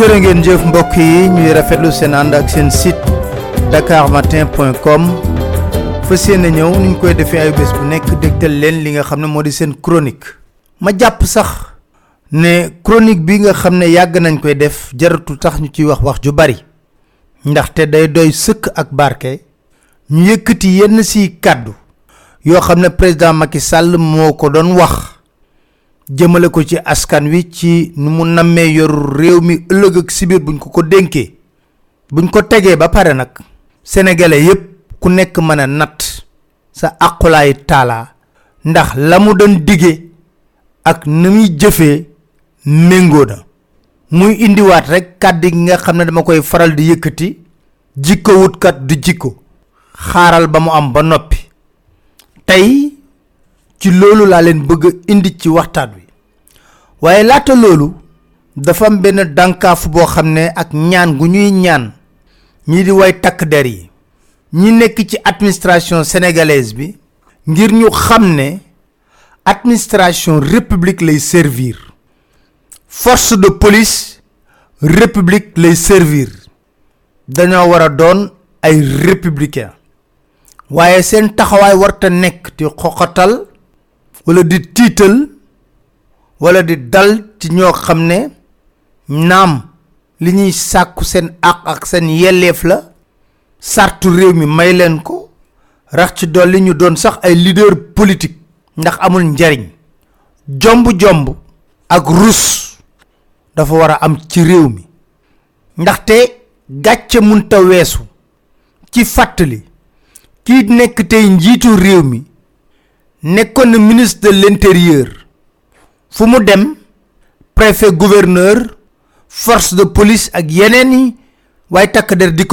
jërë ngeen jëf mbokk yi ñuy rafetlu seen ànd ak site dakarmatin.com fas ñëw ñu koy defee ay bés bu nekk dégtal leen li nga xam ne moo di seen chronique. Ma jàpp ne chronique bi nga xam ne yàgg nañ koy def jaratu tax ñu ciy wax wax ju bari. Ndaxte day doy sëkk ak barke. Ñu yëkkati yenn si kàddu yoo xam ne président Macky Sall moo ko doon jëmale ko ci askan wi ci nu mu nammee yoru réew mi ëllëg ak sibir buñ ko ko dénkee. Buñ ko tegee ba pare nag sénégalais yépp ku nekk mën a natt sa aqulaay taala. Ndax la mu doon dige ak ni muy jëfee méngoo na. Muy indiwaat rek kàddu gi nga xam ne dama koy faral di yëkkati. Jikko wutkat du jikko. Xaaral ba mu am ba noppi. Tey ci loolu laa leen bëgg indi ci waxtaan wi. waaye laata loolu dafa am benn dànkaafu boo xam ne ak ñaan gu ñuy ñaan ñi di way takk der yi. ñi nekk ci administration sénégalaise bi ngir ñu xam administration république lay servir. force de police république lay servir. dañoo war a doon ay républicain waaye seen taxawaay warta nekk di xoxatal wala di tiital wala di dal ci ñoo xam ne li ñuy sàkku seen àq ak seen yelleef la sartu réew mi may ko rax ci dolli ñu doon sax ay leader politique ndax amul njariñ. Jomb-jomb ak rus dafa war am ci réew mi. Ndaxte gàcce munta weesu ci fàttali kii nekk tey njiitu réew mi nekkoon ministre de l'intérieur. Fu mu préfet gouverneur force de police ak yeneen yi waaye takk der di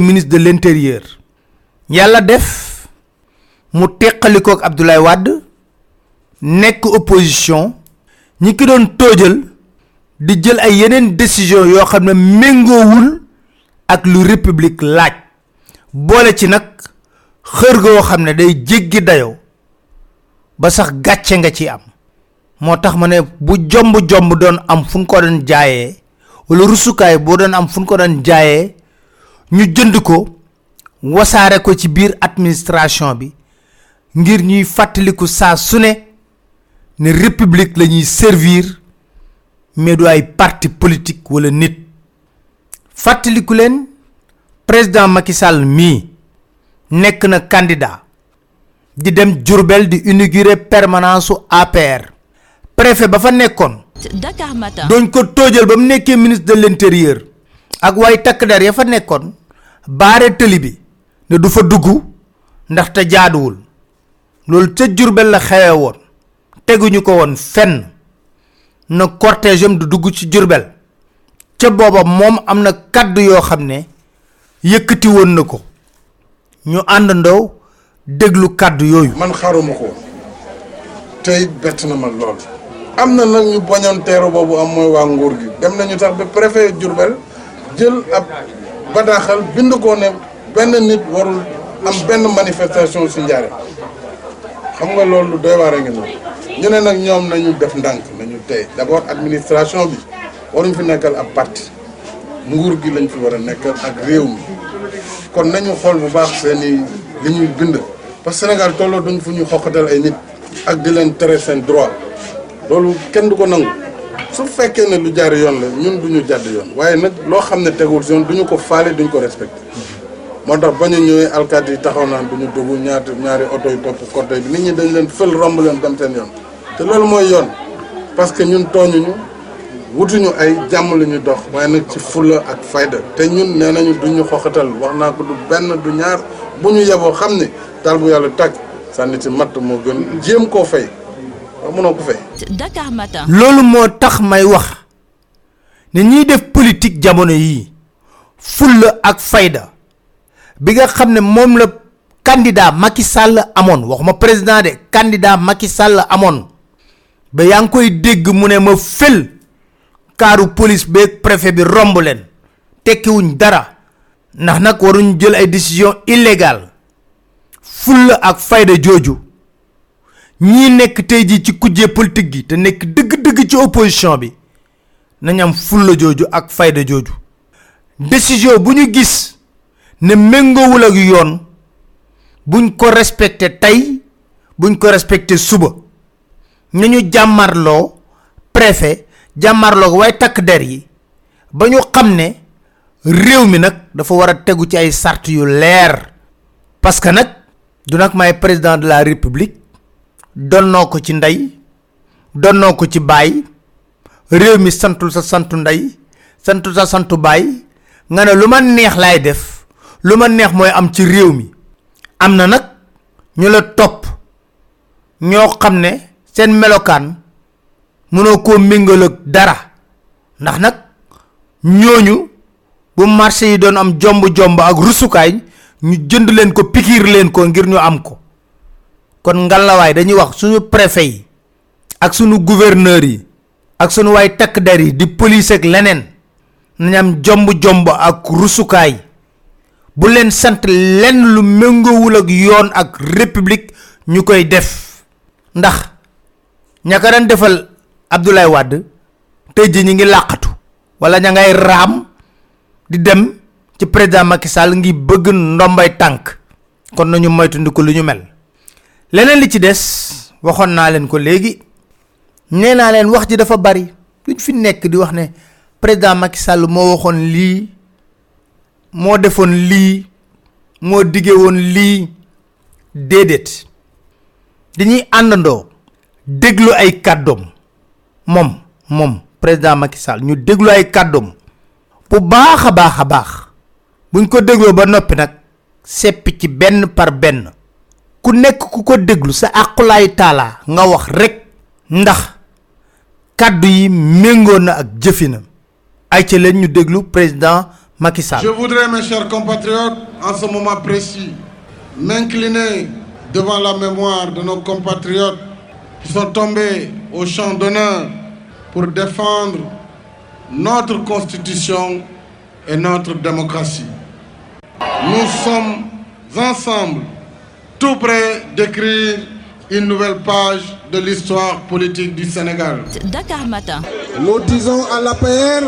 ministre de l'intérieur. Yàlla def mu teqalikook Abdoulaye Wade nekk opposition ñi ki doon tóojal di jël ay yeneen décision yoo xam ne méngoowul ak lu république laaj. Boole ci nag xër goo xam ne day jéggi dayoo ba sax gàcce nga ci am. moo tax ma ne bu jomb jomb doon am fu ko doon jaayee wala rusukaay boo am ko ñu jënd ko ko ci biir administration bi ngir ñuy fàttaliku saa su ne république la servir mais du ay parti politique wala nit. Fàttaliku leen président Macky Sall nekk na candidat di dem Diourbel di inaugurer permanence APR préfet ba fa nekkoon Dakar Matin. doñ ko tóojal ba mu nekkee ministre de l'intérieur ak waaye takk der ya fa nekkoon baare tëli bi ne du fa dugg ndaxte jaaduwul. Loolu ca Diourbel la xewe woon teguñu ko woon fenn. Na cortège am du dugg ci Diourbel ca booba moom am na kàddu yoo xam ne yëkkati woon na ko ñu àndandoo déglu kàddu yooyu. Man xaruma ko. Tey bett na ma lool. Am na nag ñu bañoon boobu am mooy waa nguur gi. Dem nañu tax ba préfet Diourbel jël ab badaaxal bind ko ne benn nit warul am benn manifestation si njaare xam nga loolu lu doy waar a ngi noonu. Ñu ne ñoom nañu def ndànk nañu tey. D'abord administration bi waruñ fi nekkal ab parti. Nguur gi lañ fi war a nekkal ak réew mi. Kon nañu xool bu baax seeni li ñuy bind. parce que Sénégal tolloo duñ fu ñu xoqatal ay nit ak di leen tere seen droit. loolu kenn du ko nangu. su fekkee ne lu jaar yoon la ñun duñu jàdd yoon. waaye nag loo xam ne tegul yoon duñu ko faale duñ ko respecté. moo tax ba ñu ñëwee alkaati taxaw naan duñu dugg ñaati ñaari oto yi topp cortège bi. nit ñi dañ leen fël romb leen dem seen yoon. te loolu mooy yoon. parce que ñun tooñuñu wutuñu ay jàmm la ñu dox waaye nag ci fulla ak fayda. Te ñun nee nañu duñu xoxatal wax naa ko du benn du ñaar. Bu ñu yeboo xam ne daal bu yàlla tàkk sànni ci matt moo gën jéem koo fay. Mënoo ko fay. Dakar Matin. Loolu moo tax may wax ne ñiy def politique jamono yii fulla ak fayda bi nga xam ne moom la candidat Macky Sall amoon waxuma président de candidat Macky Sall amoon ba yaa ngi koy dégg mu ne ma fël kaaru police beeg préfet bi romb leen. tekkiwuñ dara. ndax nag waruñ jël ay décision illégale. fulla ak fayda jooju. ñii nekk tey jii ci kujjee politique gi te nekk dëgg-dëgg ci opposition bi. nañ am fulla jooju ak fayda jooju. décision bu gis ne méngoowul ak yoon. buñ ko respecté tey. buñ ko respecté suba. nañu jàmmarloo préfet jàmmarloo waaye takk der yi ba ñu xam ne réew mi nag dafa war a tegu ci ay sart yu leer. parce que nag du nag may président de la république donnoo ko ci ndey donnoo ko ci baay réew mi santul sa santu ndey santul sa santu baay nga ne lu ma neex laay def lu ma neex mooy am ci réew mi. am na nag ñu la topp ñoo xam ne seen melokaan mënoo koo ak dara. Ndax nag ñooñu bu marché yi doon am jomb jomb ak rusukaay ñu jënd leen ko pikiir leen ko ngir ñu am ko. Kon ngalawaay dañuy wax suñu préfet ak suñu gouverneur yi ak suñu waay takk der yi di police ak leneen nañ am jomb jomb ak rusukaay. Bu leen sant lenn lu méngoowul ak yoon ak république ñu koy def. Ndax ña ko daan defal Abdoulaye Wade tey ji ñi ngi làqatu wala ña ngay raam di dem ci président Macky Sall ngi bëgg ndombay tànk. Kon nañu moytandiku lu ñu mel. Leneen li ci des waxoon naa leen ko léegi nee naa leen wax ji dafa bari. Duñ fi nekk di wax ne président Macky Sall moo waxoon lii moo defoon lii moo dige woon lii. Déedéet. Dañuy àndandoo déglu ay kàddoom moom moom président Macky Sall ñu déglu ay kàddoom bu baax a baax a baax. Buñ ko dégloo ba noppi nag seppi ci benn par benn. Ku nekk ku ko déglu sa àqulaay taalaa nga wax rek ndax kàddu yi méngoo na ak jëfinam. Ay ca leen ñu déglu président Macky Sall. Je voudrais, mes chers compatriotes, en ce moment précis, m'incliner devant la mémoire de nos compatriotes qui sont tombés au champ d'honneur pour défendre notre constitution et notre démocratie. Nous sommes ensemble tout près d'écrire une nouvelle page de l'histoire politique du Sénégal. Dakar Matin. Nous disons à l'APR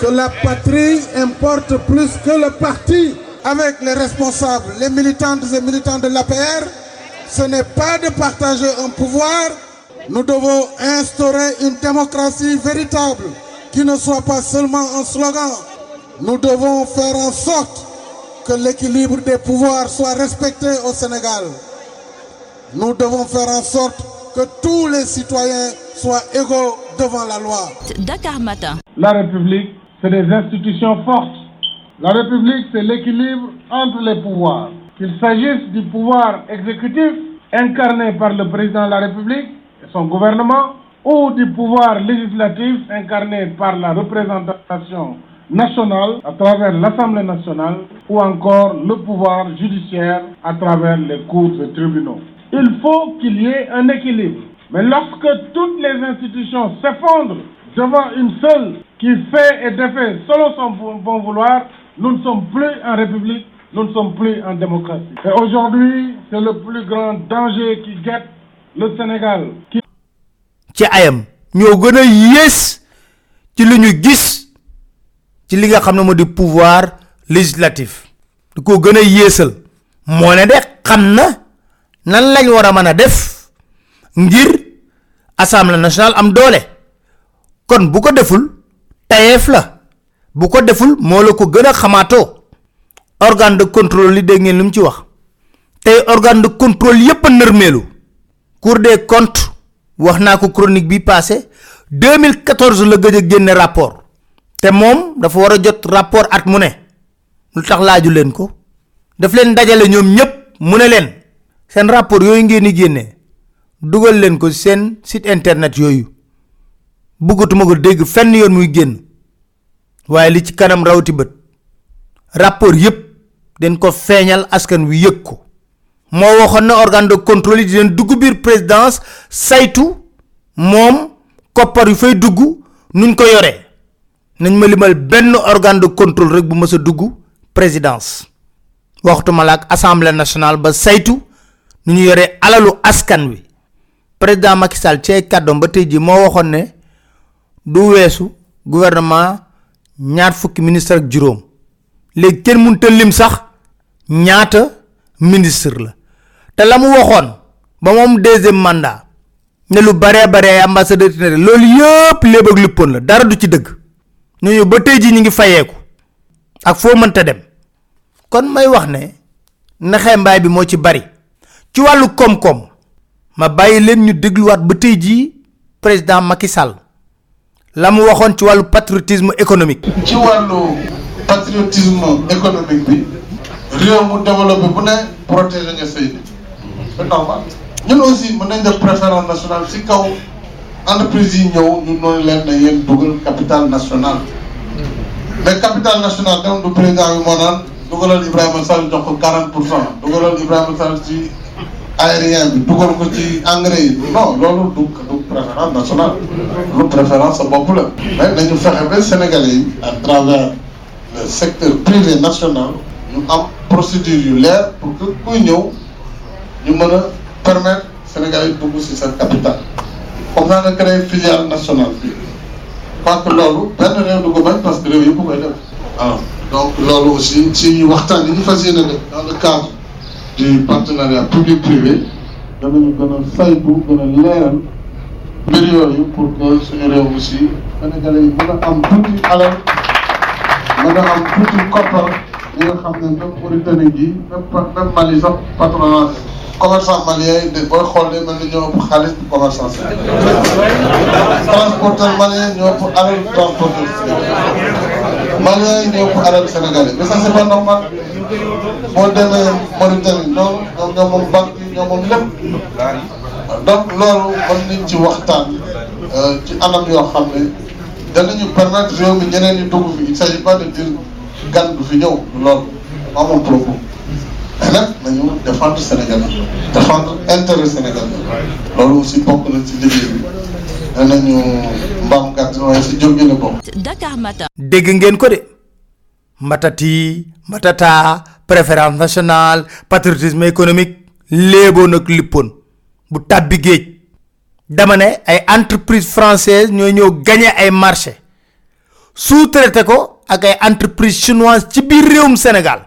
que la patrie importe plus que le parti. Avec les responsables, les militantes et militants de l'APR, ce n'est pas de partager un pouvoir. Nous devons instaurer une démocratie véritable qui ne soit pas seulement un slogan. Nous devons faire en sorte que l'équilibre des pouvoirs soit respecté au Sénégal. Nous devons faire en sorte que tous les citoyens soient égaux devant la loi. Dakar Matin. La République, c'est des institutions fortes. La République, c'est l'équilibre entre les pouvoirs. Qu'il s'agisse du pouvoir exécutif incarné par le président de la République et son gouvernement, ou du pouvoir législatif incarné par la représentation nationale à travers l'Assemblée nationale, ou encore le pouvoir judiciaire à travers les cours et tribunaux. Il faut qu'il y ait un équilibre. Mais lorsque toutes les institutions s'effondrent devant une seule qui fait et défait selon son bon vouloir, nous ne sommes plus en République, nous ne sommes plus en démocratie. Et aujourd'hui, c'est le plus grand danger qui guette le Sénégal. Ci ayam ñoo gën a yées ci li ñu gis ci li nga xam ne moo di pouvoir législatif di ko gën nan lañ war a mën a def ngir assemblée nationale am kon bu ko deful tayeef la bu ko deful moo la ko gën a xamaatoo organe de contrôle li dégg ngeen lu mu ci wax. Tey organe de contrôle yépp nërmeelu. Cour des comptes wax naa ko chronique bi passé 2014 la gëj a génne rapport. Te moom dafa war a jot rapport at mu ne. Lu tax laaju leen ko. Daf leen dajale ñoom ñépp mu ne leen seen rapport yooyu ngeen di génnee dugal leen ko seen site internet yooyu. Bëggatuma ko dégg fenn yoon muy génn. Waaye li ci kanam rawti bët rapport yépp den ko feeñal askan wi yëg ko. Moo na organe de contrôle di leen dugg biir présidence saytu moom koppar yu fay dugg nuñ ko yoree nañ ma limal benn organe de contrôle rek bu mës a dugg présidence. Waxtuma la ak assemblée nationale ba saytu nu ñu yoree alalu askan wi. Président Macky Sall ci kàddoom ba tey ji moo waxoon ne du weesu gouvernement ñaar fukki ministre ak juróom. Léegi kenn mënta lim sax ñaata ministre la. Te la mu waxoon ba moom deuxième mandat ne lu bare bare ay ambassadeur itinéraire loolu yëpp léeb ak luppoon la dara du ci dëgg. Ñooñu ba tey ji ñu ngi fayeeku ak foo mënta dem. Kon may wax ne naxee mbaay bi moo ci bari. Ci wàllu koom-koom ma bàyyi leen ñu dégluwaat ba tey jii président Macky Sall. La mu waxoon ci wàllu patriotisme économique. ci wàllu patriotisme économique bi réew mu développé bu préférence nationale ci kaw entreprise yi ñëw ñu noonu capital national. Mais capital national dem du président bi moo naan dugalal Ibrahima Sall jox ko 40 pour cent dugalal Ibrahima Sall ci aérien préférence mais à travers le secteur privé national procédure yu leer pour que kuy ñëw ñu mën a permettre Sénégalais yi dugg si capital. Comme naa nga créé filiale nationale bi. Parce que loolu benn réew du ko bañ parce que réew yëpp koy def. Waaw donc loolu aussi ci waxtaan yi ñu fas yéene def dans le cadre du partenariat public privé danañu gën a saytu gën a leeral mbir pour que suñu réew aussi Sénégalais yi mën am tuuti alal mën a am tuuti koppar nga xam ne même Mauritanie gi même même Mali sax patronat commerçant malien de booy xool de mel ni ñoo ëpp xaalis bu commerçant si transporteur malien ñoo ëpp alal transporteur malien yi ñoo ëpp alal sénégalais. mais ça c'est pas normal. boo demee Mauritanie ñoom ñoom ñoo moom banque yi ñoo moom lépp. donc loolu mën nañ ci waxtaan ci anam yoo xam ne danañu permettre réew mi ñeneen ñi dugg fi. il s'agit pas de dire gan du fi ñëw loolu moom propos mais nag nañu défendre Sénégal. Défendre intérêt Sénégal. Loolu aussi bokk na ci liggéey bi. Danañu mbaam gàtt waaye si jóg la bokk. Dakar Matin. dégg ngeen ko de. Mbatati mbatata préférence nationale patriotisme économique léeboon ak lippoon. Bu tàbbi géej. Dama ne ay entreprise française ñooy ñëw gagné ay marché. Sous-traité ko ak ay entreprise chinoise ci biir réewum Sénégal.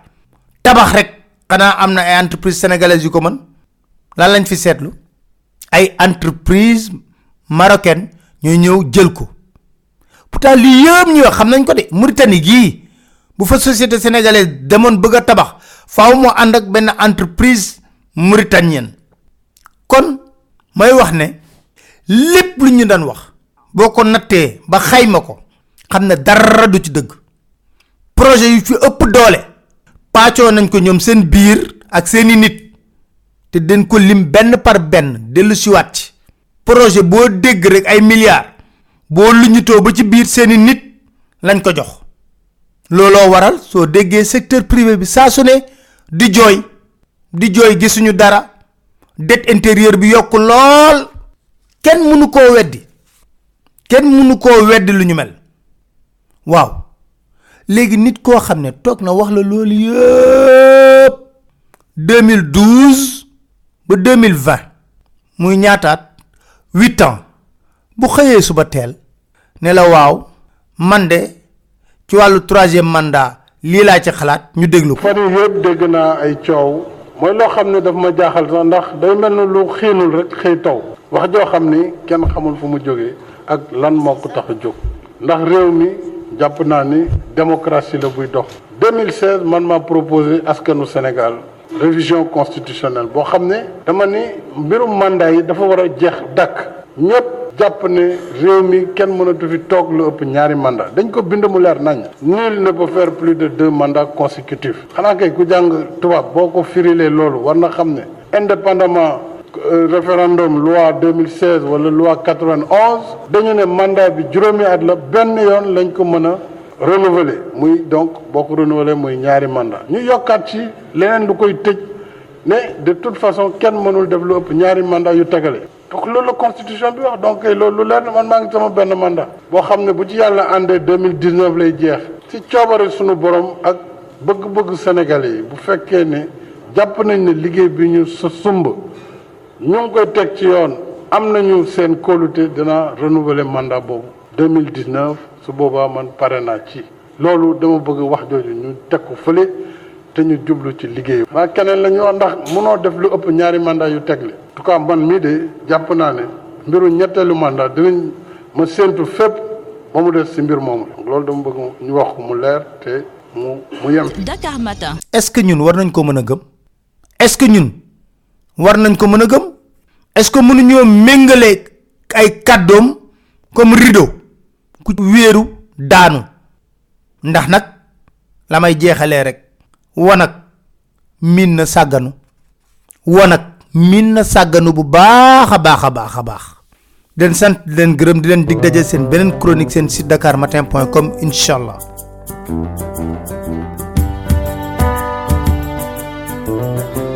Tabax rek xanaa am na ay entreprise sénégalaise yu ko mën. Lan lañ fi seetlu? Ay entreprise marocaine ñooy ñëw jël ko. Pourtant lii yëpp ñu wax xam nañ ko de. Mauritanie gii bu fa société sénégalaise demoon bëgg a tabax faaw moo ànd ak benn entreprise mauritanienne. Kon may wax ne lépp lu ñu daan wax boo ko nattee ba xayma ko xam dara du ci dëgg projet yu fi ëpp doole. Paacoo nañ ko ñoom seen biir ak seeni nit. Te den ko lim benn par benn dellu siwaat ci. Projet boo dégg rek ay milliards boo luñutoo ba ci biir seeni nit lañ ko jox. Looloo waral soo déggee secteur privé bi saa su ne di jooy. Di jooy gisuñu dara. Dette intérieure bi yokk lool. Kenn mënu koo weddi. Kenn mënu koo weddi lu ñu mel. Waaw léegi nit koo xam ne na wax la loolu yëpp 2012 ba 2020 muy ñaataat huit ans bu xëyee suba teel ne la waaw man de ci wàllu troisième mandat lii laa ci xalaat ñu déglu ko. fan yëpp dégg naa ay coow mooy loo daf ma jaaxal sax ndax day lu rek taw wax kenn xamul fu mu ak lan ndax réew mi jàpp démocratie la buy dox. 2016 man maa proposé askanu Sénégal révision constitutionnelle boo xam ne dama mandat yi dafa war a jeex dàkk. Ñëpp jàpp ne réew mandat. Nul ne peut faire plus de deux mandats consécutifs. Xanaa kay ku jàng tubaab boo ko firilee loolu indépendamment référendum loi 2016 wala loi 91 dañu ne mandat bi juróomi at la benn yoon lañ ko renouveler. Muy donc boo renouveler muy ñaari mandat. Ñu yokkaat ci leneen lu koy ne de toute façon kenn mënul def ñaari mandat yu tegale. Donc loolu la constitution bi wax. Donc loolu lu man maa ngi sama benn mandat. Boo xam ne bu ci yàlla àndee 2019 lay jeex. Ci coobare sunu borom ak Sénégalais yi bu fekkee ne jàpp nañ ne liggéey bi ñu ngi koy teg ci yoon. Am nañu seen kóolute dina renouveler mandat boobu. 2019 su boobaa man pare naa ci. Loolu dama bëgg wax jooju ñu teg ko fële te ñu jublu ci liggéey. Waa keneen la ñu wax ndax mënoo def lu ëpp ñaari mandat yu tegle. En tout cas man mii de jàpp naa ne mbiru ñetteelu mandat dinañ ma séentu fépp ba mu des si mbir moomu. Loolu dama bëgg ñu wax ko mu leer te mu mu yem. Dakar Matin. est-ce que ñun war nañ ko mën a gëm? Est-ce que ñun war nañ ko mëna gëm? Est ce que mënu ñoo mengalé ay kàddoom comme rideau ku wéeru daanu? Ndax nak lamay jéxalé rek wanak min na sàgganu. Wanak min na saganu bu baaxa baaxa baaxa baax den sant den gërem di len dig dajé sen benen chronique sen site dakarmatin inshallah thank you